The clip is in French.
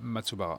Matsubara.